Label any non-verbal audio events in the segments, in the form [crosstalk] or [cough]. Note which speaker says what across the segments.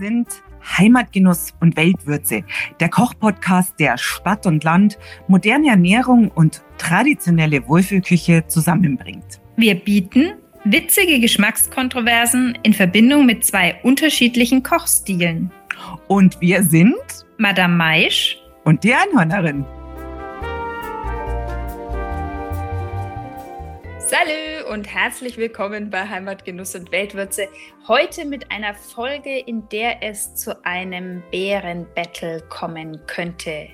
Speaker 1: sind Heimatgenuss und Weltwürze, der Kochpodcast, der Stadt und Land, moderne Ernährung und traditionelle Wohlfühlküche zusammenbringt.
Speaker 2: Wir bieten witzige Geschmackskontroversen in Verbindung mit zwei unterschiedlichen Kochstilen.
Speaker 1: Und wir sind
Speaker 2: Madame Maisch
Speaker 1: und die Einhörnerin.
Speaker 2: Salü und herzlich willkommen bei Heimatgenuss und Weltwürze. Heute mit einer Folge, in der es zu einem Bärenbattle kommen könnte.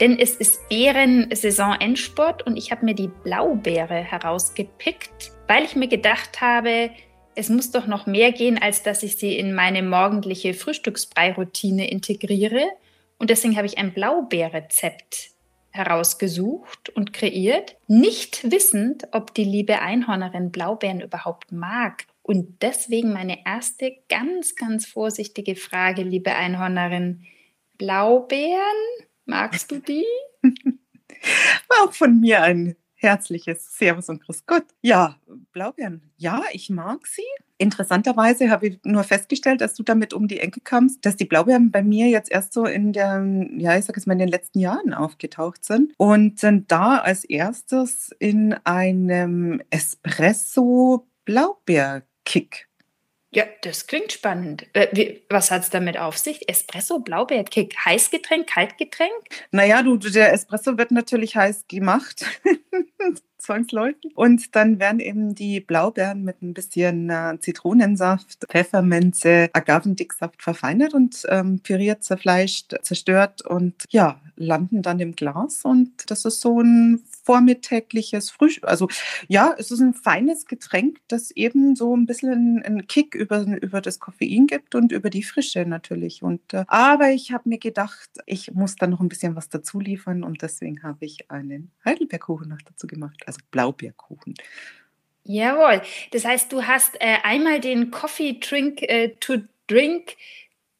Speaker 2: Denn es ist Bären-Saison-Endsport und ich habe mir die Blaubeere herausgepickt, weil ich mir gedacht habe, es muss doch noch mehr gehen, als dass ich sie in meine morgendliche Frühstücksbrei-Routine integriere. Und deswegen habe ich ein Blaubeerrezept herausgesucht und kreiert, nicht wissend, ob die liebe Einhornerin Blaubeeren überhaupt mag. Und deswegen meine erste ganz, ganz vorsichtige Frage, liebe Einhornerin. Blaubeeren, magst du die? [laughs]
Speaker 1: Auch von mir ein herzliches Servus und Grüß Gott. Ja, Blaubeeren, ja, ich mag sie. Interessanterweise habe ich nur festgestellt, dass du damit um die Ecke kamst, dass die Blaubeeren bei mir jetzt erst so in der, ja, ich sage es mal, in den letzten Jahren aufgetaucht sind und sind da als erstes in einem Espresso Blaubeerkick
Speaker 2: ja, das klingt spannend. Äh, was hat es damit auf sich? Espresso, Blaubeerkick, Heißgetränk, Kaltgetränk?
Speaker 1: Naja, du, der Espresso wird natürlich heiß gemacht, [laughs] zwangsläufig. Und dann werden eben die Blaubeeren mit ein bisschen äh, Zitronensaft, Pfefferminze, Agavendicksaft verfeinert und ähm, püriert, zerfleischt, zerstört und ja, landen dann im Glas. Und das ist so ein vormittägliches Frühstück. Also ja, es ist ein feines Getränk, das eben so ein bisschen einen Kick über, über das Koffein gibt und über die Frische natürlich. Und, äh, aber ich habe mir gedacht, ich muss da noch ein bisschen was dazu liefern und deswegen habe ich einen Heidelbeerkuchen noch dazu gemacht, also Blaubeerkuchen.
Speaker 2: Jawohl. Das heißt, du hast äh, einmal den Coffee Drink äh, to Drink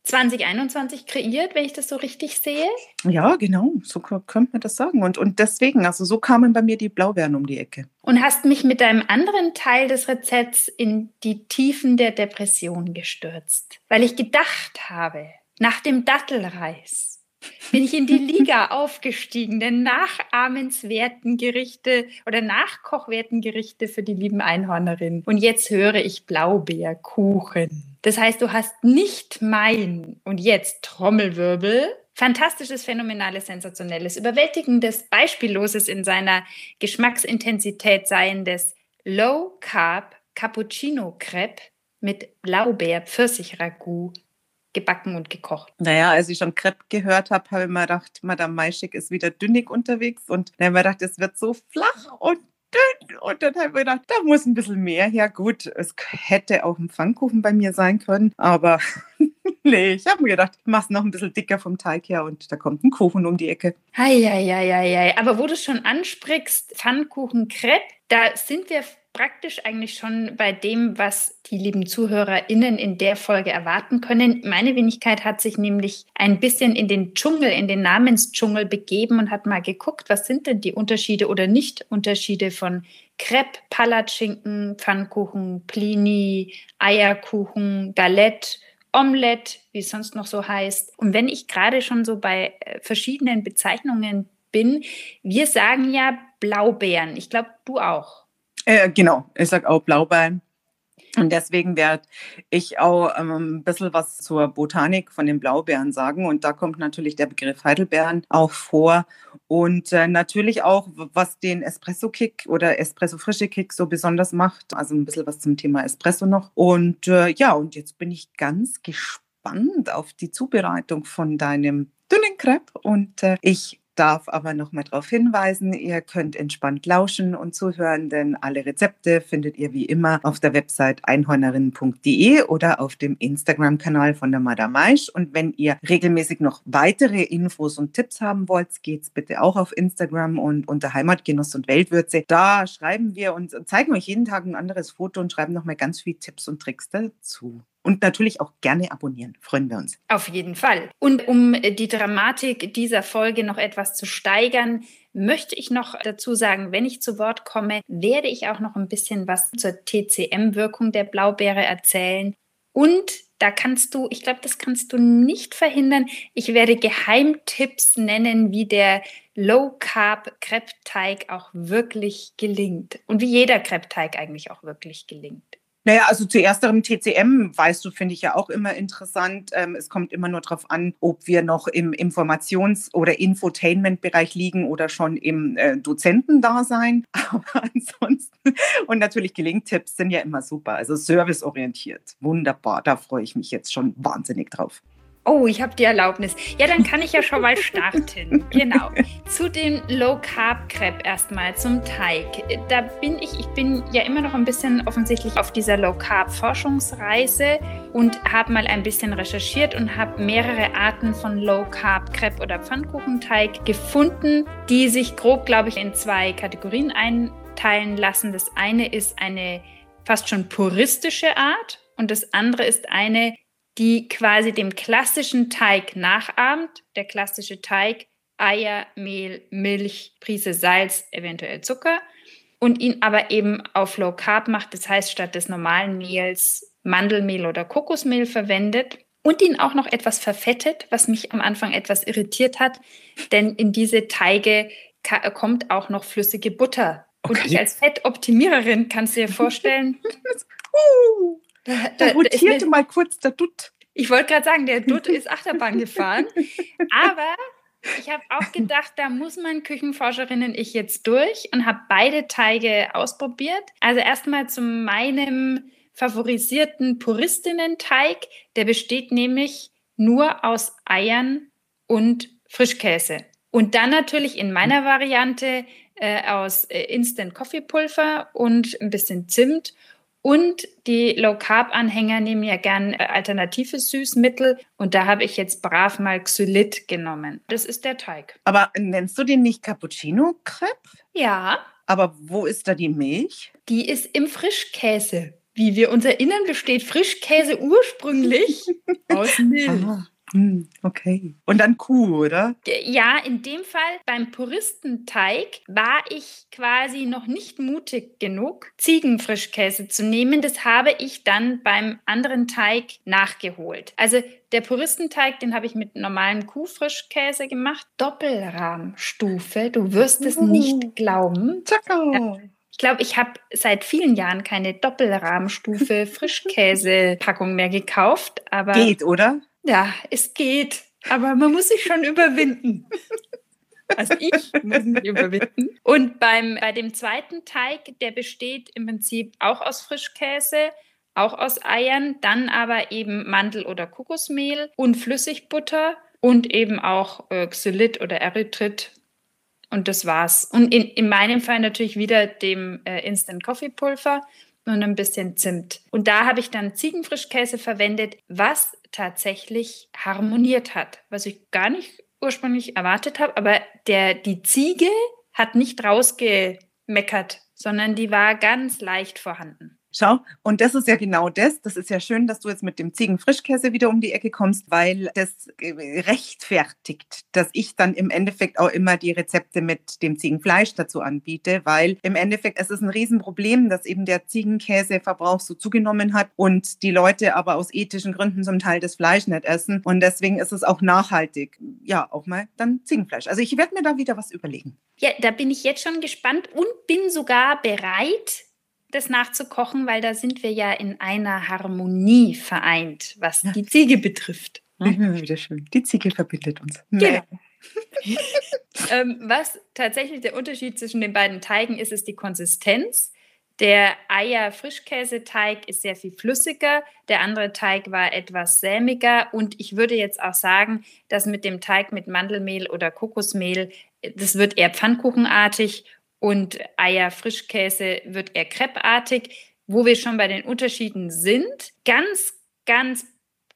Speaker 2: 2021 kreiert, wenn ich das so richtig sehe?
Speaker 1: Ja, genau, so könnte man das sagen. Und, und deswegen, also so kamen bei mir die Blaubeeren um die Ecke.
Speaker 2: Und hast mich mit deinem anderen Teil des Rezepts in die Tiefen der Depression gestürzt, weil ich gedacht habe, nach dem Dattelreis bin ich in die Liga aufgestiegen, denn nachahmenswerten Gerichte oder nachkochwerten Gerichte für die lieben Einhornerinnen. Und jetzt höre ich Blaubeerkuchen. Das heißt, du hast nicht mein und jetzt Trommelwirbel fantastisches, phänomenales, sensationelles, überwältigendes, beispielloses in seiner Geschmacksintensität seiendes Low Carb Cappuccino Crepe mit Blaubeer Pfirsich Ragout gebacken und gekocht.
Speaker 1: Naja, als ich schon Crepe gehört habe, habe ich mir gedacht, Madame Maischik ist wieder dünnig unterwegs und dann habe ich mir gedacht, es wird so flach und dünn. Und dann habe ich mir gedacht, da muss ein bisschen mehr her. Gut, es hätte auch ein Pfannkuchen bei mir sein können, aber [laughs] nee, ich habe mir gedacht, ich mache es noch ein bisschen dicker vom Teig her und da kommt ein Kuchen um die Ecke.
Speaker 2: Eieieiei. Aber wo du schon ansprichst, Pfannkuchen, Crepe, da sind wir praktisch eigentlich schon bei dem, was die lieben ZuhörerInnen in der Folge erwarten können. Meine Wenigkeit hat sich nämlich ein bisschen in den Dschungel, in den Namensdschungel begeben und hat mal geguckt, was sind denn die Unterschiede oder Nicht-Unterschiede von Crepe, Palatschinken, Pfannkuchen, Plini, Eierkuchen, Galette, Omelette, wie es sonst noch so heißt. Und wenn ich gerade schon so bei äh, verschiedenen Bezeichnungen bin, wir sagen ja Blaubeeren. Ich glaube, du auch.
Speaker 1: Äh, genau, ich sage auch Blaubeeren. Und deswegen werde ich auch ähm, ein bisschen was zur Botanik von den Blaubeeren sagen. Und da kommt natürlich der Begriff Heidelbeeren auch vor. Und äh, natürlich auch, was den Espresso-Kick oder Espresso-Frische-Kick so besonders macht. Also ein bisschen was zum Thema Espresso noch. Und äh, ja, und jetzt bin ich ganz gespannt auf die Zubereitung von deinem dünnen Crepe. Und äh, ich darf aber noch mal darauf hinweisen, ihr könnt entspannt lauschen und zuhören, denn alle Rezepte findet ihr wie immer auf der Website einhornerinnen.de oder auf dem Instagram-Kanal von der Madame Maisch. Und wenn ihr regelmäßig noch weitere Infos und Tipps haben wollt, geht's bitte auch auf Instagram und unter Heimatgenuss und Weltwürze. Da schreiben wir und zeigen euch jeden Tag ein anderes Foto und schreiben noch mal ganz viele Tipps und Tricks dazu. Und natürlich auch gerne abonnieren. Freuen wir uns.
Speaker 2: Auf jeden Fall. Und um die Dramatik dieser Folge noch etwas zu steigern, möchte ich noch dazu sagen, wenn ich zu Wort komme, werde ich auch noch ein bisschen was zur TCM-Wirkung der Blaubeere erzählen. Und da kannst du, ich glaube, das kannst du nicht verhindern. Ich werde Geheimtipps nennen, wie der Low Carb Kreppteig auch wirklich gelingt und wie jeder Kreppteig eigentlich auch wirklich gelingt.
Speaker 1: Naja, also zu ersterem TCM, weißt du, finde ich ja auch immer interessant. Ähm, es kommt immer nur darauf an, ob wir noch im Informations- oder Infotainment-Bereich liegen oder schon im äh, Dozentendasein. [laughs] Aber ansonsten, und natürlich Gelingtipps sind ja immer super. Also serviceorientiert. Wunderbar. Da freue ich mich jetzt schon wahnsinnig drauf.
Speaker 2: Oh, ich habe die Erlaubnis. Ja, dann kann ich ja schon mal starten. [laughs] genau. Zu dem Low Carb Crepe erstmal zum Teig. Da bin ich, ich bin ja immer noch ein bisschen offensichtlich auf dieser Low Carb Forschungsreise und habe mal ein bisschen recherchiert und habe mehrere Arten von Low Carb Crepe oder Pfannkuchenteig gefunden, die sich grob, glaube ich, in zwei Kategorien einteilen lassen. Das eine ist eine fast schon puristische Art und das andere ist eine, die quasi dem klassischen Teig nachahmt. Der klassische Teig, Eier, Mehl, Milch, Prise Salz, eventuell Zucker und ihn aber eben auf Low Carb macht, das heißt statt des normalen Mehls Mandelmehl oder Kokosmehl verwendet und ihn auch noch etwas verfettet, was mich am Anfang etwas irritiert hat, denn in diese Teige kommt auch noch flüssige Butter. Okay. Und ich als Fettoptimiererin kannst du dir vorstellen, [laughs]
Speaker 1: uh. Da, da, rotierte mal kurz der Dutt.
Speaker 2: Ich wollte gerade sagen, der Dutt ist Achterbahn gefahren. [laughs] Aber ich habe auch gedacht, da muss man Küchenforscherinnen ich jetzt durch und habe beide Teige ausprobiert. Also erstmal zu meinem favorisierten Puristinnen-Teig. Der besteht nämlich nur aus Eiern und Frischkäse. Und dann natürlich in meiner Variante äh, aus äh, Instant Coffee Pulver und ein bisschen Zimt und die Low-Carb-Anhänger nehmen ja gern äh, alternative Süßmittel. Und da habe ich jetzt brav mal Xylit genommen. Das ist der Teig.
Speaker 1: Aber nennst du den nicht Cappuccino-Crepe?
Speaker 2: Ja.
Speaker 1: Aber wo ist da die Milch?
Speaker 2: Die ist im Frischkäse. Wie wir uns erinnern, besteht Frischkäse ursprünglich [laughs] aus Milch.
Speaker 1: Hm, okay. Und dann Kuh, oder?
Speaker 2: Ja, in dem Fall beim Puristenteig war ich quasi noch nicht mutig genug, Ziegenfrischkäse zu nehmen. Das habe ich dann beim anderen Teig nachgeholt. Also der Puristenteig, den habe ich mit normalem Kuhfrischkäse gemacht. Doppelrahmstufe. Du wirst es nicht glauben. Ja. Ich glaube, ich habe seit vielen Jahren keine Doppelrahmstufe [laughs] Frischkäsepackung mehr gekauft. Aber
Speaker 1: Geht, oder?
Speaker 2: Ja, es geht, aber man muss sich schon überwinden. Also ich muss mich überwinden. Und beim, bei dem zweiten Teig, der besteht im Prinzip auch aus Frischkäse, auch aus Eiern, dann aber eben Mandel- oder Kokosmehl und Flüssigbutter und eben auch äh, Xylit oder Erythrit. Und das war's. Und in, in meinem Fall natürlich wieder dem äh, Instant Coffee Pulver und ein bisschen Zimt. Und da habe ich dann Ziegenfrischkäse verwendet, was tatsächlich harmoniert hat, was ich gar nicht ursprünglich erwartet habe. Aber der, die Ziege hat nicht rausgemeckert, sondern die war ganz leicht vorhanden.
Speaker 1: Schau, und das ist ja genau das. Das ist ja schön, dass du jetzt mit dem Ziegenfrischkäse wieder um die Ecke kommst, weil das äh, rechtfertigt, dass ich dann im Endeffekt auch immer die Rezepte mit dem Ziegenfleisch dazu anbiete, weil im Endeffekt es ist ein Riesenproblem, dass eben der Ziegenkäseverbrauch so zugenommen hat und die Leute aber aus ethischen Gründen zum Teil das Fleisch nicht essen. Und deswegen ist es auch nachhaltig. Ja, auch mal dann Ziegenfleisch. Also ich werde mir da wieder was überlegen.
Speaker 2: Ja, da bin ich jetzt schon gespannt und bin sogar bereit, das nachzukochen, weil da sind wir ja in einer Harmonie vereint, was ja. die Ziege betrifft.
Speaker 1: Ne? Wieder schön. Die Ziege verbindet uns.
Speaker 2: Genau. [laughs] ähm, was tatsächlich der Unterschied zwischen den beiden Teigen ist, ist die Konsistenz. Der Eier-Frischkäseteig ist sehr viel flüssiger, der andere Teig war etwas sämiger und ich würde jetzt auch sagen, dass mit dem Teig mit Mandelmehl oder Kokosmehl, das wird eher pfannkuchenartig und Eier, Frischkäse wird eher kreppartig. Wo wir schon bei den Unterschieden sind, ganz, ganz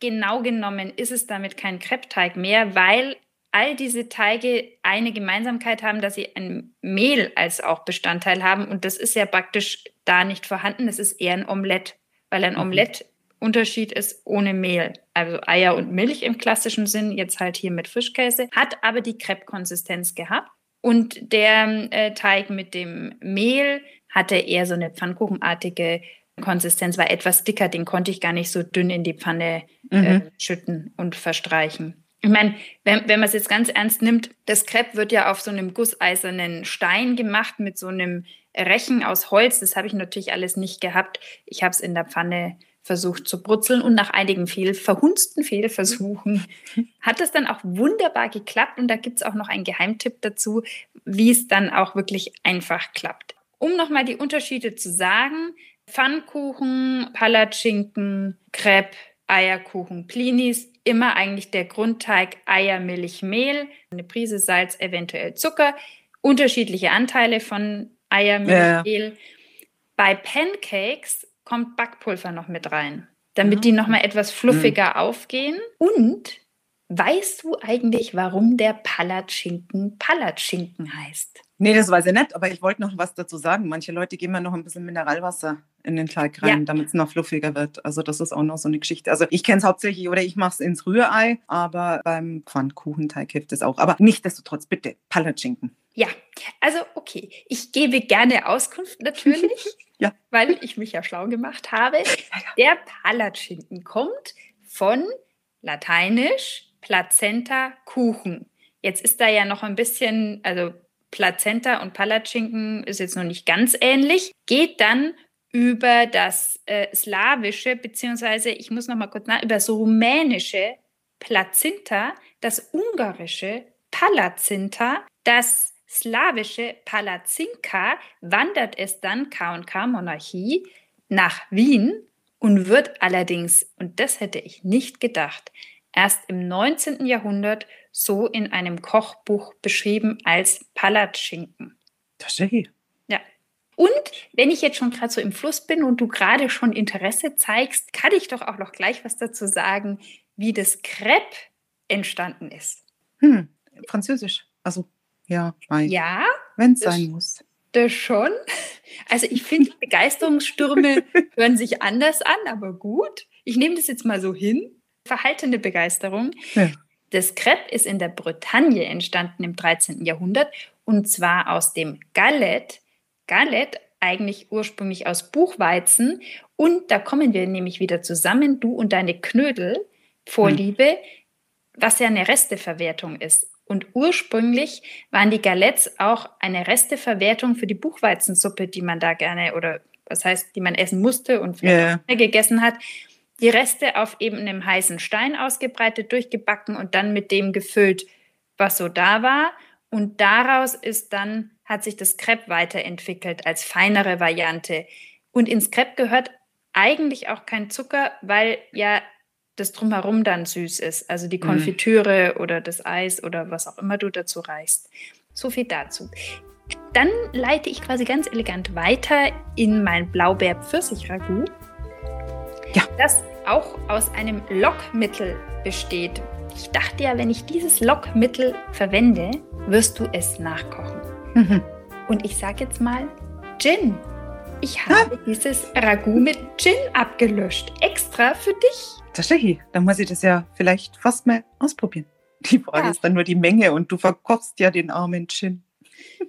Speaker 2: genau genommen ist es damit kein Kreppteig mehr, weil all diese Teige eine Gemeinsamkeit haben, dass sie ein Mehl als auch Bestandteil haben. Und das ist ja praktisch da nicht vorhanden. Das ist eher ein Omelett, weil ein mhm. Omelett Unterschied ist ohne Mehl. Also Eier und Milch im klassischen Sinn, jetzt halt hier mit Frischkäse, hat aber die Crepe-Konsistenz gehabt. Und der äh, Teig mit dem Mehl hatte eher so eine pfannkuchenartige Konsistenz war etwas dicker, den konnte ich gar nicht so dünn in die Pfanne äh, mhm. schütten und verstreichen. Ich meine, wenn, wenn man es jetzt ganz ernst nimmt, das Crepe wird ja auf so einem gusseisernen Stein gemacht mit so einem Rechen aus Holz. Das habe ich natürlich alles nicht gehabt. Ich habe es in der Pfanne versucht zu brutzeln und nach einigen fehl, verhunzten Fehlversuchen [laughs] hat es dann auch wunderbar geklappt und da gibt es auch noch einen Geheimtipp dazu, wie es dann auch wirklich einfach klappt. Um nochmal die Unterschiede zu sagen, Pfannkuchen, Palatschinken, Crepe, Eierkuchen, Plinis, immer eigentlich der Grundteig Eier, Milch, Mehl, eine Prise Salz, eventuell Zucker, unterschiedliche Anteile von Eier, Milch, ja. Mehl. Bei Pancakes kommt Backpulver noch mit rein, damit die nochmal etwas fluffiger mhm. aufgehen. Und weißt du eigentlich, warum der Palatschinken Palatschinken heißt?
Speaker 1: Nee, das weiß ich nicht, aber ich wollte noch was dazu sagen. Manche Leute geben ja noch ein bisschen Mineralwasser in den Teig rein, ja. damit es noch fluffiger wird. Also das ist auch noch so eine Geschichte. Also ich kenne es hauptsächlich oder ich mache es ins Rührei, aber beim Pfannkuchenteig hilft es auch. Aber nichtsdestotrotz bitte Palatschinken.
Speaker 2: Ja, also okay, ich gebe gerne Auskunft natürlich, [laughs] ja. weil ich mich ja schlau gemacht habe. Der Palatschinken kommt von lateinisch Plazenta Kuchen. Jetzt ist da ja noch ein bisschen, also Plazenta und Palatschinken ist jetzt noch nicht ganz ähnlich, geht dann über das äh, slawische, beziehungsweise ich muss noch mal kurz nach, über das rumänische Plazinta, das ungarische Palazinta, das slawische Palazinka, wandert es dann K&K Monarchie nach Wien und wird allerdings, und das hätte ich nicht gedacht, erst im 19. Jahrhundert so in einem Kochbuch beschrieben als Palatschinken.
Speaker 1: Tatsächlich.
Speaker 2: Ja. Und wenn ich jetzt schon gerade so im Fluss bin und du gerade schon Interesse zeigst, kann ich doch auch noch gleich was dazu sagen, wie das Crepe entstanden ist.
Speaker 1: Hm, Französisch. Also, ja,
Speaker 2: mein. Ja.
Speaker 1: Wenn es sein muss.
Speaker 2: Das schon. Also, ich finde, Begeisterungsstürme [laughs] hören sich anders an, aber gut. Ich nehme das jetzt mal so hin. Verhaltene Begeisterung. Ja. Das Crepe ist in der Bretagne entstanden im 13. Jahrhundert und zwar aus dem Gallet. Gallet eigentlich ursprünglich aus Buchweizen und da kommen wir nämlich wieder zusammen, du und deine Knödel, Vorliebe, hm. was ja eine Resteverwertung ist. Und ursprünglich waren die Galettes auch eine Resteverwertung für die Buchweizensuppe, die man da gerne oder was heißt, die man essen musste und yeah. gegessen hat die Reste auf eben einem heißen Stein ausgebreitet, durchgebacken und dann mit dem gefüllt, was so da war. Und daraus ist dann, hat sich das Crepe weiterentwickelt als feinere Variante. Und ins Crepe gehört eigentlich auch kein Zucker, weil ja das drumherum dann süß ist. Also die mhm. Konfitüre mhm. oder das Eis oder was auch immer du dazu reichst. So viel dazu. Dann leite ich quasi ganz elegant weiter in mein Blaubeer-Pfirsich-Ragout. Ja. Das auch aus einem Lockmittel besteht. Ich dachte ja, wenn ich dieses Lockmittel verwende, wirst du es nachkochen. Mhm. Und ich sage jetzt mal Gin. Ich habe ah. dieses Ragout mit Gin abgelöscht. Extra für dich.
Speaker 1: Tatsächlich, dann muss ich das ja vielleicht fast mal ausprobieren. Die Frage ja. ist dann nur die Menge und du verkochst ja den armen Gin.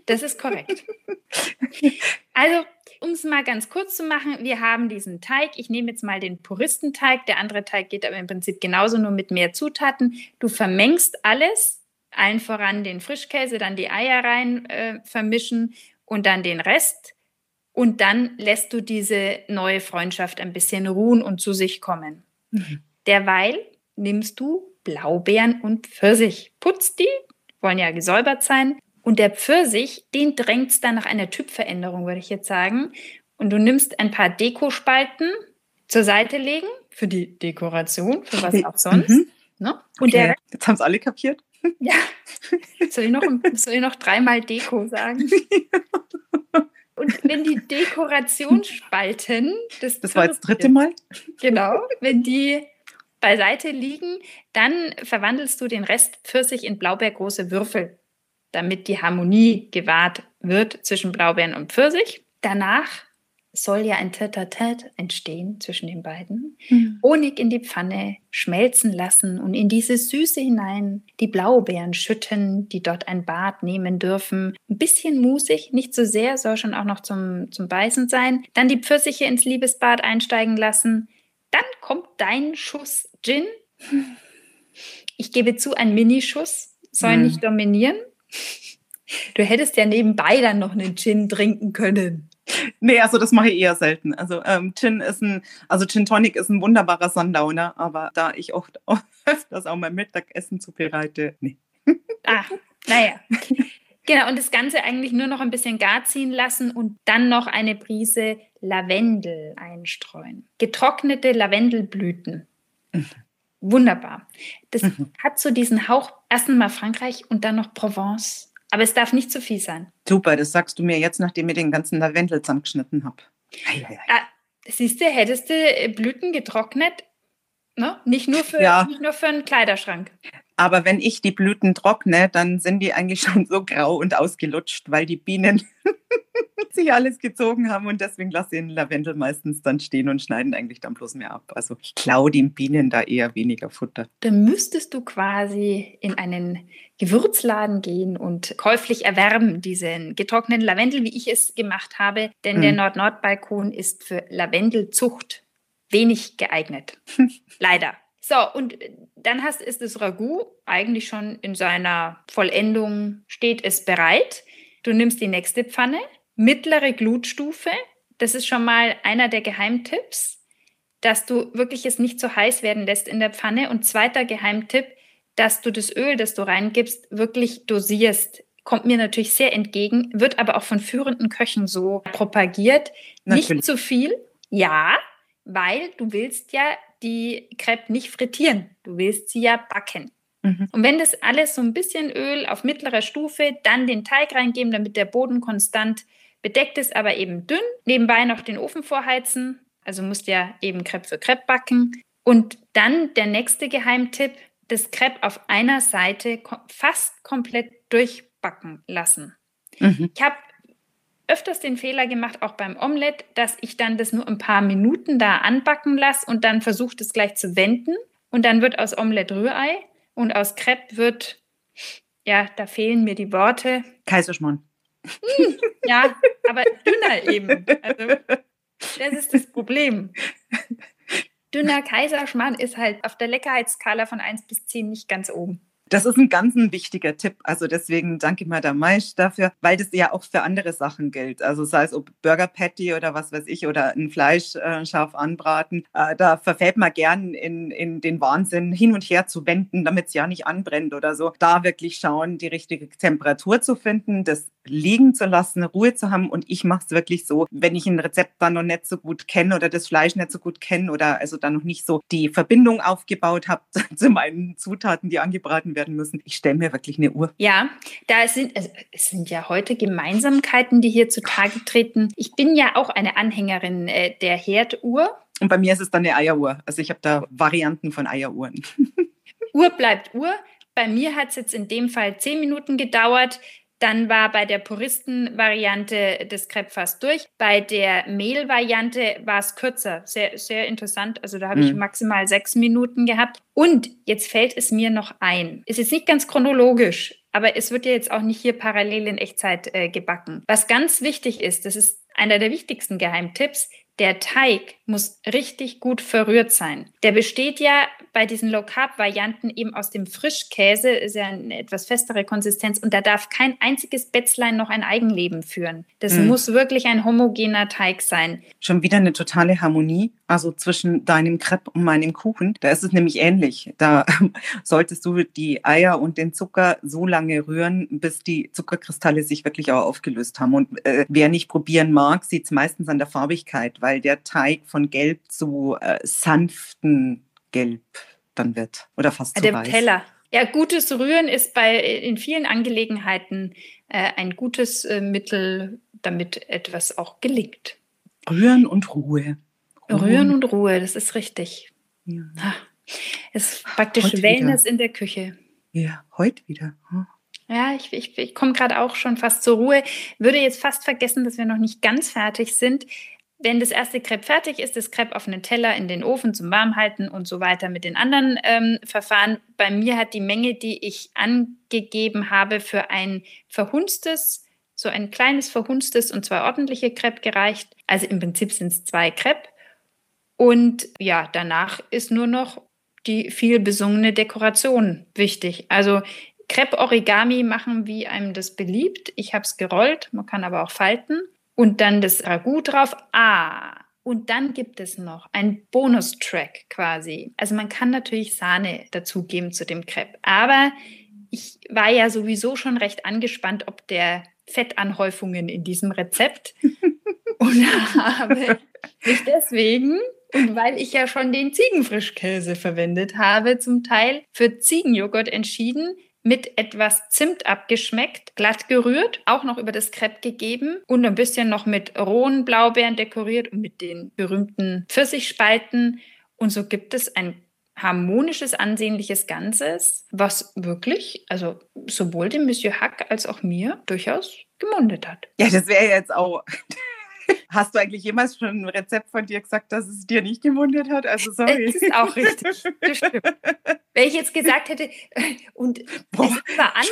Speaker 2: Das ist korrekt. Also, um es mal ganz kurz zu machen, wir haben diesen Teig. Ich nehme jetzt mal den Puristenteig. Der andere Teig geht aber im Prinzip genauso, nur mit mehr Zutaten. Du vermengst alles, allen voran den Frischkäse, dann die Eier rein äh, vermischen und dann den Rest. Und dann lässt du diese neue Freundschaft ein bisschen ruhen und zu sich kommen. Mhm. Derweil nimmst du Blaubeeren und Pfirsich. Putzt die, wollen ja gesäubert sein, und der Pfirsich, den drängt es dann nach einer Typveränderung, würde ich jetzt sagen. Und du nimmst ein paar Dekospalten zur Seite legen, für die Dekoration, für was auch sonst. Mhm.
Speaker 1: Ne? Und okay. der, jetzt haben es alle kapiert.
Speaker 2: Ja. [laughs] Soll ich, noch, soll ich noch dreimal Deko sagen? [laughs] Und wenn die Dekorationsspalten
Speaker 1: des Das war jetzt das dritte Mal?
Speaker 2: Genau, wenn die beiseite liegen, dann verwandelst du den Rest Pfirsich in blaubeergroße Würfel damit die Harmonie gewahrt wird zwischen Blaubeeren und Pfirsich. Danach soll ja ein Tete-a-Tete entstehen zwischen den beiden. Mhm. Honig in die Pfanne schmelzen lassen und in diese Süße hinein die Blaubeeren schütten, die dort ein Bad nehmen dürfen. Ein bisschen musig, nicht so sehr, soll schon auch noch zum, zum Beißen sein. Dann die Pfirsiche ins Liebesbad einsteigen lassen. Dann kommt dein Schuss Gin. [laughs] Ich gebe zu, ein Minischuss soll mhm. nicht dominieren. Du hättest ja nebenbei dann noch einen Gin trinken können. [laughs]
Speaker 1: Nee, also das mache ich eher selten. Also ähm, Gin ist ein, also Gin Tonic ist ein wunderbarer Sundowner, aber da ich oft auch, [laughs] öfters auch mein Mittagessen zubereite, nee.
Speaker 2: Ah, naja. Genau, und das Ganze eigentlich nur noch ein bisschen gar ziehen lassen und dann noch eine Prise Lavendel einstreuen. Getrocknete Lavendelblüten. Mhm. Wunderbar. Das mhm. hat so diesen Hauch, erst einmal Frankreich und dann noch Provence. Aber es darf nicht zu viel sein.
Speaker 1: Super, das sagst du mir jetzt, nachdem ich den ganzen Lavendel zusammengeschnitten habe.
Speaker 2: Ah, siehst du, hättest du Blüten getrocknet, ne? nicht, nur für, ja. nicht nur für einen Kleiderschrank.
Speaker 1: Aber wenn ich die Blüten trockne, dann sind die eigentlich [laughs] schon so grau und ausgelutscht, weil die Bienen [laughs] sich alles gezogen haben und deswegen lasse ich den Lavendel meistens dann stehen und schneiden eigentlich dann bloß mehr ab. Also ich klaue den Bienen da eher weniger Futter.
Speaker 2: Dann müsstest du quasi in einen Gewürzladen gehen und käuflich erwerben diesen getrockneten Lavendel, wie ich es gemacht habe, denn hm. der Nord-Nord-Balkon ist für Lavendelzucht wenig geeignet. [laughs] Leider. So, und dann hast, ist das Ragout eigentlich schon in seiner Vollendung, steht es bereit. Du nimmst die nächste Pfanne, mittlere Glutstufe. Das ist schon mal einer der Geheimtipps, dass du wirklich es nicht zu heiß werden lässt in der Pfanne. Und zweiter Geheimtipp, dass du das Öl, das du reingibst, wirklich dosierst. Kommt mir natürlich sehr entgegen, wird aber auch von führenden Köchen so propagiert. Natürlich. Nicht zu viel, ja, weil du willst ja die Crepe nicht frittieren. Du willst sie ja backen. Mhm. Und wenn das alles so ein bisschen Öl auf mittlerer Stufe, dann den Teig reingeben, damit der Boden konstant bedeckt ist, aber eben dünn. Nebenbei noch den Ofen vorheizen. Also musst ja eben Crepe für Crepe backen. Und dann der nächste Geheimtipp, das Crepe auf einer Seite fast komplett durchbacken lassen. Mhm. Ich habe öfters den Fehler gemacht, auch beim Omelett, dass ich dann das nur ein paar Minuten da anbacken lasse und dann versuche das gleich zu wenden. Und dann wird aus Omelett Rührei und aus Crepe wird, ja, da fehlen mir die Worte.
Speaker 1: Kaiserschmarrn.
Speaker 2: Hm, ja, aber [laughs] dünner eben. Also, das ist das Problem. Dünner Kaiserschmarrn ist halt auf der Leckerheitsskala von 1 bis 10 nicht ganz oben.
Speaker 1: Das ist ein ganz ein wichtiger Tipp. Also deswegen danke mir da meist dafür, weil das ja auch für andere Sachen gilt. Also sei es ob Burger Patty oder was weiß ich oder ein Fleisch äh, scharf anbraten. Äh, da verfällt man gern in, in den Wahnsinn, hin und her zu wenden, damit es ja nicht anbrennt oder so. Da wirklich schauen, die richtige Temperatur zu finden, das liegen zu lassen, Ruhe zu haben. Und ich mache es wirklich so, wenn ich ein Rezept dann noch nicht so gut kenne oder das Fleisch nicht so gut kenne oder also dann noch nicht so die Verbindung aufgebaut habe [laughs] zu meinen Zutaten, die angebraten werden müssen. Ich stelle mir wirklich eine Uhr.
Speaker 2: Ja, da sind, also es sind ja heute Gemeinsamkeiten, die hier zutage treten. Ich bin ja auch eine Anhängerin äh, der Herduhr.
Speaker 1: Und bei mir ist es dann eine Eieruhr. Also ich habe da Varianten von Eieruhren. [laughs]
Speaker 2: Uhr bleibt Uhr. Bei mir hat es jetzt in dem Fall zehn Minuten gedauert. Dann war bei der Puristen-Variante das Crepe fast durch. Bei der Mehl-Variante war es kürzer. Sehr, sehr interessant. Also da habe mhm. ich maximal sechs Minuten gehabt. Und jetzt fällt es mir noch ein. Ist jetzt nicht ganz chronologisch, aber es wird ja jetzt auch nicht hier parallel in Echtzeit äh, gebacken. Was ganz wichtig ist, das ist einer der wichtigsten Geheimtipps, der Teig muss richtig gut verrührt sein. Der besteht ja bei diesen Low Carb Varianten eben aus dem Frischkäse, ist ja eine etwas festere Konsistenz und da darf kein einziges Bätzlein noch ein Eigenleben führen. Das mhm. muss wirklich ein homogener Teig sein.
Speaker 1: Schon wieder eine totale Harmonie, also zwischen deinem Crepe und meinem Kuchen. Da ist es nämlich ähnlich. Da [laughs] solltest du die Eier und den Zucker so lange rühren, bis die Zuckerkristalle sich wirklich auch aufgelöst haben. Und äh, wer nicht probieren mag, sieht es meistens an der Farbigkeit, weil der Teig von gelb zu äh, sanften Gelb dann wird oder fast zu
Speaker 2: der
Speaker 1: weiß.
Speaker 2: Teller. Ja, gutes Rühren ist bei in vielen Angelegenheiten äh, ein gutes äh, Mittel, damit etwas auch gelingt.
Speaker 1: Rühren und Ruhe.
Speaker 2: Rühren und Ruhe, das ist richtig. Ja. Es ist praktisch heute Wellness wieder. in der Küche.
Speaker 1: Ja, heute wieder. Hm.
Speaker 2: Ja, ich, ich, ich komme gerade auch schon fast zur Ruhe. Würde jetzt fast vergessen, dass wir noch nicht ganz fertig sind. wenn das erste Crepe fertig ist, das Crepe auf einen Teller in den Ofen zum Warmhalten und so weiter mit den anderen ähm, Verfahren. Bei mir hat die Menge, die ich angegeben habe, für ein verhunstes, so ein kleines verhunstes und zwei ordentliche Crepe gereicht. Also im Prinzip sind es zwei Crepe. Und ja, danach ist nur noch die viel besungene Dekoration wichtig. Also Crepe-Origami machen, wie einem das beliebt. Ich habe es gerollt, man kann aber auch falten. Und dann das Ragout drauf. Ah, und dann gibt es noch einen Bonustrack quasi. Also man kann natürlich Sahne dazugeben zu dem Crepe. Aber ich war ja sowieso schon recht angespannt, ob der Fettanhäufungen in diesem Rezept. [laughs] und [laughs] habe mich deswegen und weil ich ja schon den Ziegenfrischkäse verwendet habe, zum Teil für Ziegenjoghurt entschieden, mit etwas Zimt abgeschmeckt, glatt gerührt, auch noch über das Crepe gegeben und ein bisschen noch mit rohen Blaubeeren dekoriert und mit den berühmten Pfirsichspalten. Und so gibt es ein harmonisches, ansehnliches Ganzes, was wirklich, also sowohl dem Monsieur Hack als auch mir durchaus gemundet hat.
Speaker 1: Ja, das wäre jetzt auch Hast du eigentlich jemals schon ein Rezept von dir gesagt, dass es dir nicht gewundert hat? Also sorry.
Speaker 2: Das ist auch richtig. Das [laughs] stimmt. Wenn ich jetzt gesagt hätte, und
Speaker 1: Boah.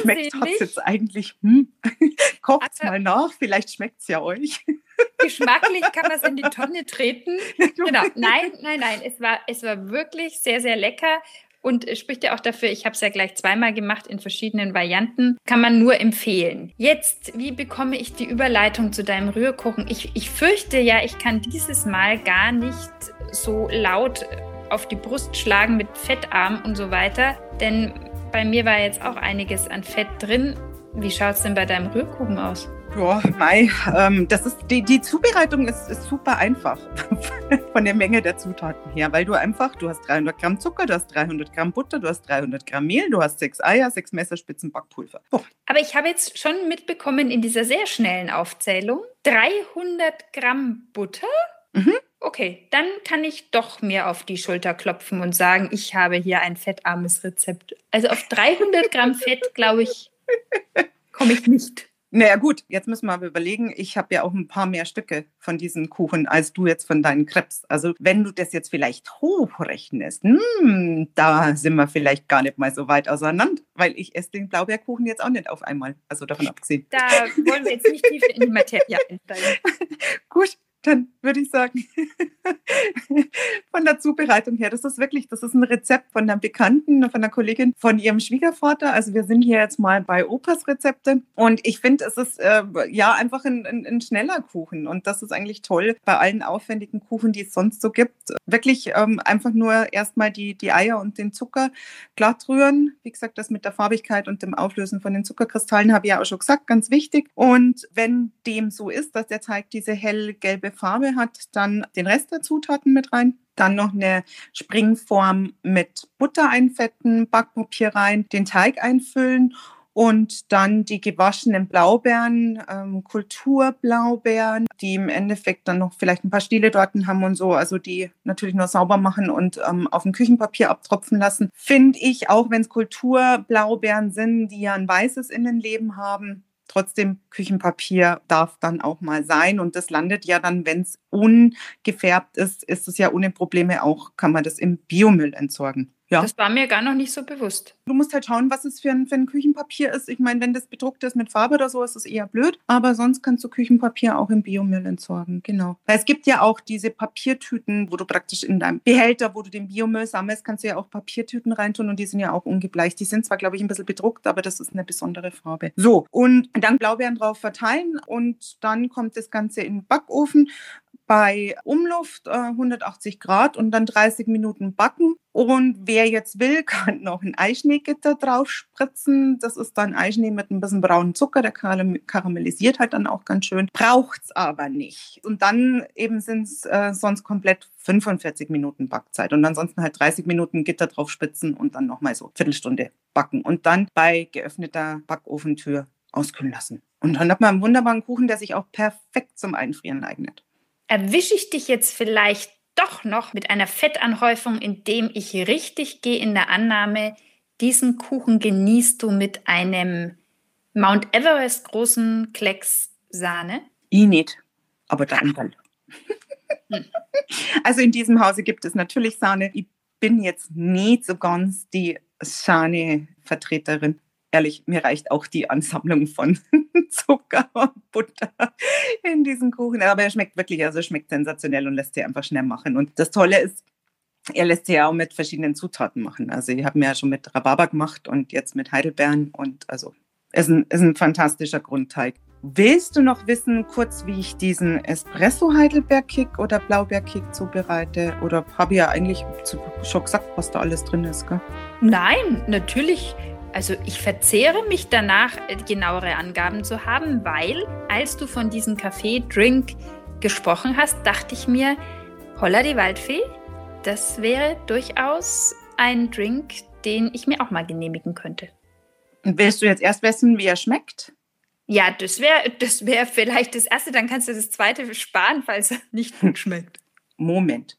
Speaker 1: Schmeckt es jetzt eigentlich? Hm? [laughs] Kocht es mal nach, vielleicht schmeckt es ja euch. [laughs]
Speaker 2: Geschmacklich kann man es in die Tonne treten. Genau. Nein, nein, nein. Es war, es war wirklich sehr, sehr lecker und spricht ja auch dafür, ich habe es ja gleich zweimal gemacht in verschiedenen Varianten, kann man nur empfehlen. Jetzt, wie bekomme ich die Überleitung zu deinem Rührkuchen? Ich, ich fürchte ja, ich kann dieses Mal gar nicht so laut auf die Brust schlagen mit Fettarm und so weiter, denn bei mir war jetzt auch einiges an Fett drin. Wie schaut es denn bei deinem Rührkuchen aus?
Speaker 1: Ja, Mai, ähm, das ist die, die Zubereitung ist, ist super einfach [laughs] von der Menge der Zutaten her, weil du einfach, du hast 300 Gramm Zucker, du hast 300 Gramm Butter, du hast 300 Gramm Mehl, du hast sechs Eier, sechs Messerspitzen Backpulver.
Speaker 2: Oh. Aber ich habe jetzt schon mitbekommen in dieser sehr schnellen Aufzählung 300 Gramm Butter. Mhm. Okay, dann kann ich doch mir auf die Schulter klopfen und sagen, ich habe hier ein fettarmes Rezept. Also auf 300 Gramm Fett, glaube ich, komme ich nicht.
Speaker 1: Naja gut, jetzt müssen wir aber überlegen, ich habe ja auch ein paar mehr Stücke von diesen Kuchen als du jetzt von deinen Krebs. Also wenn du das jetzt vielleicht hochrechnest, hm, da sind wir vielleicht gar nicht mal so weit auseinander, weil ich esse den Blaubeerkuchen jetzt auch nicht auf einmal, also davon abgesehen.
Speaker 2: Da wollen wir jetzt nicht tief in die Materie einsteigen. [laughs]
Speaker 1: gut, dann würde ich sagen, [laughs] von der Zubereitung her, das ist wirklich, das ist ein Rezept von einer Bekannten, von einer Kollegin von ihrem Schwiegervater. Also wir sind hier jetzt mal bei Opas Rezepte und ich finde, es ist äh, ja einfach ein, ein, ein, schneller Kuchen und das ist eigentlich toll bei allen aufwendigen Kuchen, die es sonst so gibt. Wirklich ähm, einfach nur erstmal die, die Eier und den Zucker glatt rühren. Wie gesagt, das mit der Farbigkeit und dem Auflösen von den Zuckerkristallen habe ich ja auch schon gesagt, ganz wichtig. Und wenn dem so ist, dass der Teig diese hellgelbe Farbe hat, dann den Rest der Zutaten mit rein. Dann noch eine Springform mit Butter einfetten, Backpapier rein, den Teig einfüllen und dann die gewaschenen Blaubeeren, ähm, Kulturblaubeeren, die im Endeffekt dann noch vielleicht ein paar Stiele dort haben und so, also die natürlich nur sauber machen und ähm, auf dem Küchenpapier abtropfen lassen. Finde ich, auch wenn es Kulturblaubeeren sind, die ja ein weißes Innenleben haben, Trotzdem, Küchenpapier darf dann auch mal sein und das landet ja dann, wenn es ungefärbt ist, ist es ja ohne Probleme auch, kann man das im Biomüll entsorgen. Ja.
Speaker 2: Das war mir gar noch nicht so bewusst.
Speaker 1: Du musst halt schauen, was es für ein, für ein Küchenpapier ist. Ich meine, wenn das bedruckt ist mit Farbe oder so, ist es eher blöd. Aber sonst kannst du Küchenpapier auch im Biomüll entsorgen. Genau. Weil es gibt ja auch diese Papiertüten, wo du praktisch in deinem Behälter, wo du den Biomüll sammelst, kannst du ja auch Papiertüten reintun und die sind ja auch ungebleicht. Die sind zwar, glaube ich, ein bisschen bedruckt, aber das ist eine besondere Farbe. So, und dann Blaubeeren drauf verteilen und dann kommt das Ganze in den Backofen bei Umluft äh, 180 Grad und dann 30 Minuten backen. Und wer jetzt will, [laughs] kann noch ein Eischneegitter drauf spritzen. Das ist dann Eischnee mit ein bisschen braunen Zucker, der karamellisiert halt dann auch ganz schön. Braucht es aber nicht. Und dann eben sind es äh, sonst komplett 45 Minuten Backzeit. Und ansonsten halt 30 Minuten Gitter drauf spitzen und dann nochmal so Viertelstunde backen. Und dann bei geöffneter Backofentür auskühlen lassen. Und dann hat man einen wunderbaren Kuchen, der sich auch perfekt zum Einfrieren eignet
Speaker 2: erwische ich dich jetzt vielleicht doch noch mit einer Fettanhäufung, indem ich richtig gehe in der Annahme, diesen Kuchen genießt du mit einem Mount Everest großen Klecks Sahne?
Speaker 1: Ich nicht, aber dann. Hm. Also in diesem Hause gibt es natürlich Sahne. Ich bin jetzt nicht so ganz die Sahne-Vertreterin. Ehrlich, mir reicht auch die Ansammlung von [laughs] Zucker und Butter in diesen Kuchen. Aber er schmeckt wirklich, also schmeckt sensationell und lässt sich einfach schnell machen. Und das Tolle ist, er lässt sich ja auch mit verschiedenen Zutaten machen. Also ich habe mir ja schon mit Rhabarber gemacht und jetzt mit Heidelbeeren und also ist ein, ist ein fantastischer Grundteig. Willst du noch wissen, kurz, wie ich diesen Espresso-Heidelbeerkick oder Blaubeerkick zubereite? Oder habe ich ja eigentlich schon gesagt, was da alles drin ist? Gell?
Speaker 2: Nein, natürlich. Also ich verzehre mich danach, genauere Angaben zu haben, weil als du von diesem Kaffee-Drink gesprochen hast, dachte ich mir, holla die Waldfee, das wäre durchaus ein Drink, den ich mir auch mal genehmigen könnte.
Speaker 1: Und willst du jetzt erst wissen, wie er schmeckt?
Speaker 2: Ja, das wäre das wär vielleicht das Erste, dann kannst du das Zweite sparen, falls er nicht gut schmeckt.
Speaker 1: Moment.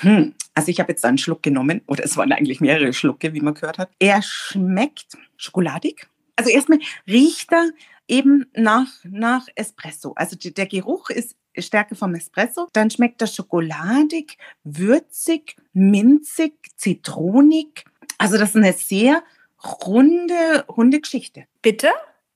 Speaker 1: Hm. Also ich habe jetzt einen Schluck genommen, oder es waren eigentlich mehrere Schlucke, wie man gehört hat. Er schmeckt schokoladig. Also erstmal riecht er eben nach, nach Espresso. Also der Geruch ist Stärke vom Espresso. Dann schmeckt er schokoladig, würzig, minzig, zitronig. Also das ist eine sehr runde, runde Geschichte.
Speaker 2: Bitte?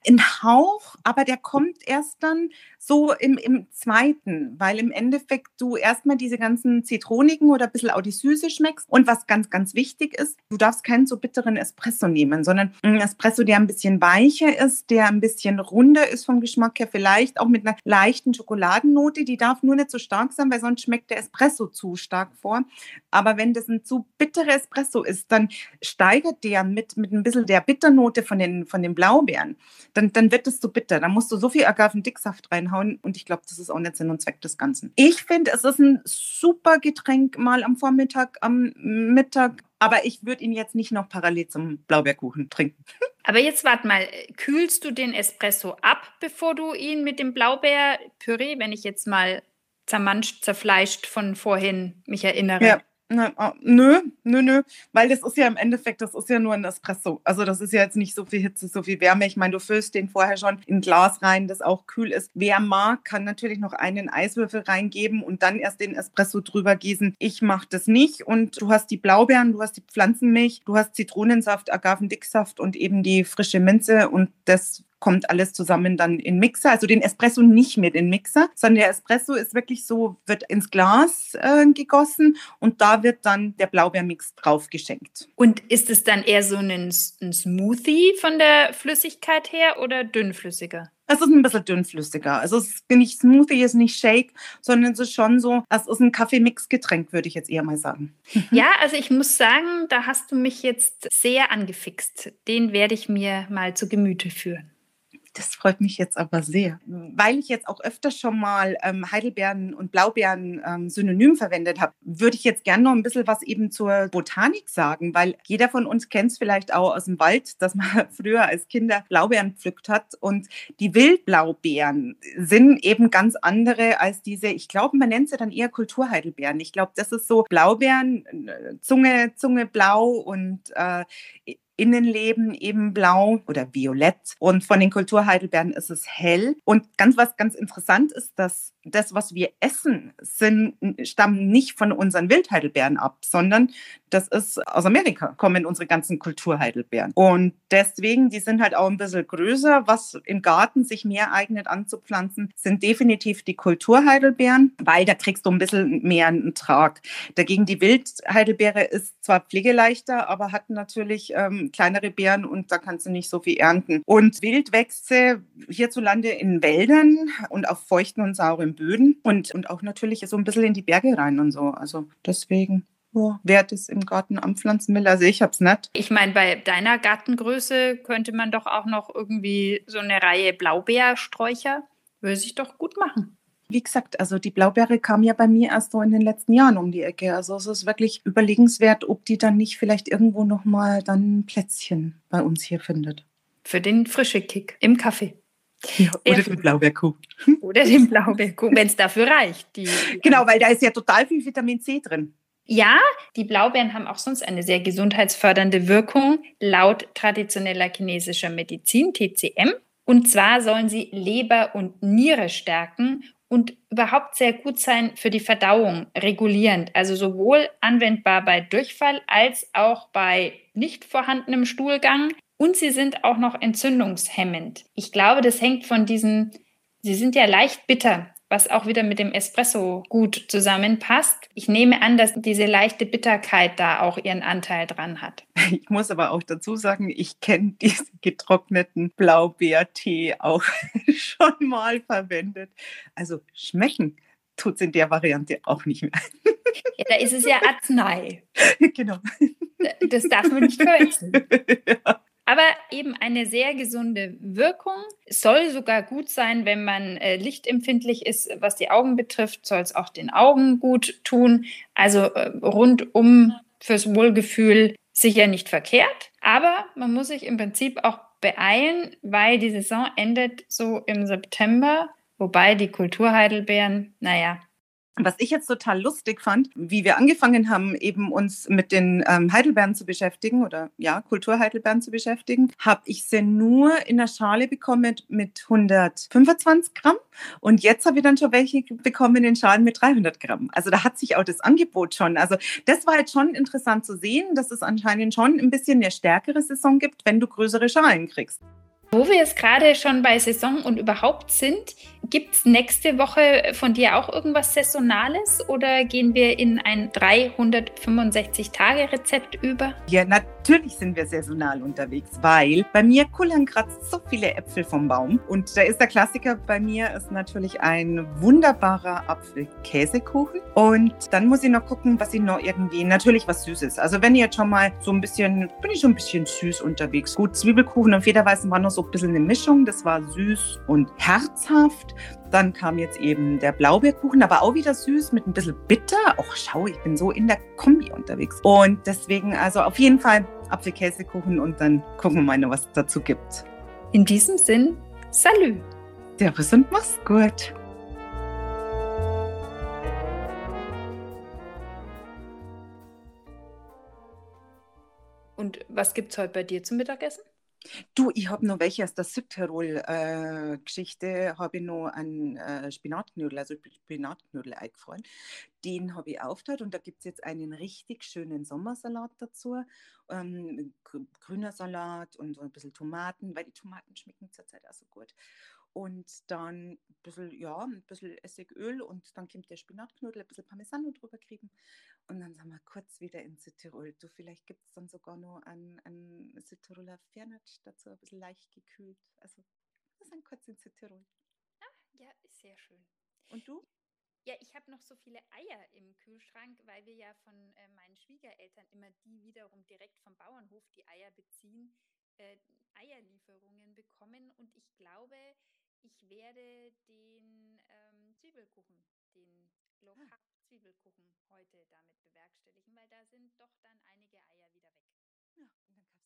Speaker 1: Ein Hauch, aber der kommt erst dann so im, im zweiten, weil im Endeffekt du erstmal diese ganzen zitronigen oder ein bisschen auch die Süße schmeckst. Und was ganz, ganz wichtig ist, du darfst keinen so bitteren Espresso nehmen, sondern einen Espresso, der ein bisschen weicher ist, der ein bisschen runder ist vom Geschmack her, vielleicht auch mit einer leichten Schokoladennote. Die darf nur nicht so stark sein, weil sonst schmeckt der Espresso zu stark vor. Aber wenn das ein zu bitterer Espresso ist, dann steigert der mit, mit ein bisschen der Bitternote von den, von den Blaubeeren. Dann, dann wird es zu bitter. Dann musst du so viel Agavendicksaft reinhauen reinhauen. Und ich glaube, das ist auch nicht Sinn und Zweck des Ganzen. Ich finde, es ist ein super Getränk mal am Vormittag, am Mittag. Aber ich würde ihn jetzt nicht noch parallel zum Blaubeerkuchen trinken. [laughs]
Speaker 2: Aber jetzt warte mal, kühlst du den Espresso ab, bevor du ihn mit dem Blaubeerpüree, wenn ich jetzt mal zermanscht, zerfleischt von vorhin mich erinnere?
Speaker 1: Ja. Na, oh, nö, nö, nö, weil das ist ja im Endeffekt, das ist ja nur ein Espresso. Also das ist ja jetzt nicht so viel Hitze, so viel Wärme. Ich meine, du füllst den vorher schon in ein Glas rein, das auch kühl ist. Wer mag, kann natürlich noch einen Eiswürfel reingeben und dann erst den Espresso drüber gießen. Ich mache das nicht und du hast die Blaubeeren, du hast die Pflanzenmilch, du hast Zitronensaft, Agavendicksaft und eben die frische Minze und das kommt alles zusammen dann in Mixer. Also den Espresso nicht mit in Mixer, sondern der Espresso ist wirklich so, wird ins Glas äh, gegossen und da wird dann der Blaubeermix drauf geschenkt.
Speaker 2: Und ist es dann eher so ein, ein Smoothie von der Flüssigkeit her oder dünnflüssiger?
Speaker 1: Es ist ein bisschen dünnflüssiger. Also es ist nicht Smoothie, es ist nicht Shake, sondern es ist schon so, es ist ein Kaffeemix-Getränk, würde ich jetzt eher mal sagen. [laughs]
Speaker 2: Ja, also ich muss sagen, da hast du mich jetzt sehr angefixt. Den werde ich mir mal zu Gemüte führen.
Speaker 1: Das freut mich jetzt aber sehr, weil ich jetzt auch öfter schon mal ähm, Heidelbeeren und Blaubeeren ähm, synonym verwendet habe. Würde ich jetzt gerne noch ein bisschen was eben zur Botanik sagen, weil jeder von uns kennt es vielleicht auch aus dem Wald, dass man [laughs] früher als Kinder Blaubeeren pflückt hat und die Wildblaubeeren sind eben ganz andere als diese, ich glaube, man nennt sie dann eher Kulturheidelbeeren. Ich glaube, das ist so Blaubeeren, äh, Zunge, Zunge blau und äh, Innenleben eben blau oder violett und von den Kulturheidelbeeren ist es hell. Und ganz was ganz interessant ist, dass das, was wir essen, sind, stammen nicht von unseren Wildheidelbeeren ab, sondern das ist aus Amerika, kommen unsere ganzen Kulturheidelbeeren. Und deswegen, die sind halt auch ein bisschen größer. Was im Garten sich mehr eignet anzupflanzen, sind definitiv die Kulturheidelbeeren, weil da kriegst du ein bisschen mehr einen Trag. Dagegen die Wildheidelbeere ist zwar pflegeleichter, aber hat natürlich ähm, kleinere Beeren und da kannst du nicht so viel ernten. Und Wildwächse hierzulande in Wäldern und auf feuchten und sauren Böden und, und auch natürlich so ein bisschen in die Berge rein und so. Also deswegen. Ja, wer das im Garten anpflanzen will, also ich habe es nicht.
Speaker 2: Ich meine, bei deiner Gartengröße könnte man doch auch noch irgendwie so eine Reihe Blaubeersträucher, würde sich doch gut machen.
Speaker 1: Wie gesagt, also die Blaubeere kam ja bei mir erst so in den letzten Jahren um die Ecke. Also es ist wirklich überlegenswert, ob die dann nicht vielleicht irgendwo nochmal dann ein Plätzchen bei uns hier findet.
Speaker 2: Für den frische Kick im Kaffee.
Speaker 1: Ja, oder den Blaubeerkuchen. [laughs]
Speaker 2: Oder den Blaubeerkuchen, wenn es dafür reicht.
Speaker 1: Die, die [laughs] genau, weil da ist ja total viel Vitamin C drin.
Speaker 2: Ja, die Blaubeeren haben auch sonst eine sehr gesundheitsfördernde Wirkung laut traditioneller chinesischer Medizin, TCM. Und zwar sollen sie Leber und Niere stärken und überhaupt sehr gut sein für die Verdauung, regulierend. Also sowohl anwendbar bei Durchfall als auch bei nicht vorhandenem Stuhlgang. Und sie sind auch noch entzündungshemmend. Ich glaube, das hängt von diesen, sie sind ja leicht bitter was auch wieder mit dem Espresso gut zusammenpasst. Ich nehme an, dass diese leichte Bitterkeit da auch ihren Anteil dran hat. [laughs]
Speaker 1: Ich muss aber auch dazu sagen, ich kenne diesen getrockneten Blaubeertee auch [laughs] schon mal verwendet. Also schmecken tut es in der Variante auch nicht mehr.
Speaker 2: Ja, da ist es ja Arznei. [laughs]
Speaker 1: Genau.
Speaker 2: Das darf man nicht verwechseln. Ja aber eben eine sehr gesunde Wirkung. Es soll sogar gut sein, wenn man äh, lichtempfindlich ist, was die Augen betrifft, soll es auch den Augen gut tun. Also äh, rundum fürs Wohlgefühl sicher nicht verkehrt. Aber man muss sich im Prinzip auch beeilen, weil die Saison endet so im September. Wobei die Kulturheidelbeeren, naja,
Speaker 1: was ich jetzt total lustig fand, wie wir angefangen haben, eben uns mit den ähm, Heidelbeeren zu beschäftigen oder ja, Kulturheidelbeeren zu beschäftigen, habe ich sie nur in der Schale bekommen mit 125 Gramm und jetzt habe ich dann schon welche bekommen in Schalen mit 300 Gramm. Also da hat sich auch das Angebot schon. Also das war jetzt schon interessant zu sehen, dass es anscheinend schon ein bisschen eine stärkere Saison gibt, wenn du größere Schalen kriegst.
Speaker 2: Wo wir jetzt gerade schon bei Saison und überhaupt sind, gibt es nächste Woche von dir auch irgendwas Saisonales oder gehen wir in ein 365-Tage-Rezept über?
Speaker 1: Ja, natürlich sind wir saisonal unterwegs, weil bei mir kullern gerade so viele Äpfel vom Baum. Und da ist der Klassiker bei mir ist natürlich ein wunderbarer Apfelkäsekuchen. Und dann muss ich noch gucken, was ich noch irgendwie, natürlich was Süßes. Also wenn ihr jetzt schon mal so ein bisschen, bin ich schon ein bisschen süß unterwegs. Gut, Zwiebelkuchen und Federweißen waren noch so ein bisschen eine Mischung. Das war süß und herzhaft. Dann kam jetzt eben der Blaubeerkuchen, aber auch wieder süß mit ein bisschen bitter. Och, schau, ich bin so in der Kombi unterwegs. Und deswegen also auf jeden Fall Apfelkäsekuchen und dann gucken wir mal noch, was es dazu gibt.
Speaker 2: In diesem Sinn, Salü.
Speaker 1: Servus und mach's gut.
Speaker 2: Und was gibt's heute bei dir zum Mittagessen?
Speaker 1: Du, ich habe noch welche aus der Südtirol-Geschichte, äh, habe ich noch einen äh, Spinatknödel, also Spinatknödel eingefallen. Den habe ich aufgetan und da gibt es jetzt einen richtig schönen Sommersalat dazu. Ähm, grüner Salat und so ein bisschen Tomaten, weil die Tomaten schmecken zurzeit auch so gut und dann ein bisschen, ja, ein bisschen Essigöl und dann kommt der Spinatknödel, ein bisschen Parmesano drüber kriegen und dann sind wir kurz wieder in Südtirol. Du, vielleicht gibt es dann sogar noch ein, ein Südtiroler Fernet dazu, ein bisschen leicht gekühlt. Also wir sind kurz in Südtirol.
Speaker 2: Ah, ja, sehr schön.
Speaker 1: Und du?
Speaker 2: Ja, ich habe noch so viele Eier im Kühlschrank, weil wir ja von äh, meinen Schwiegereltern immer die wiederum direkt vom Bauernhof die Eier beziehen, äh, Eierlieferungen bekommen. Und ich glaube, ich werde den ähm, Zwiebelkuchen, den Low Carb Zwiebelkuchen heute damit bewerkstelligen, weil da sind doch dann einige Eier wieder weg. Ja, und dann kann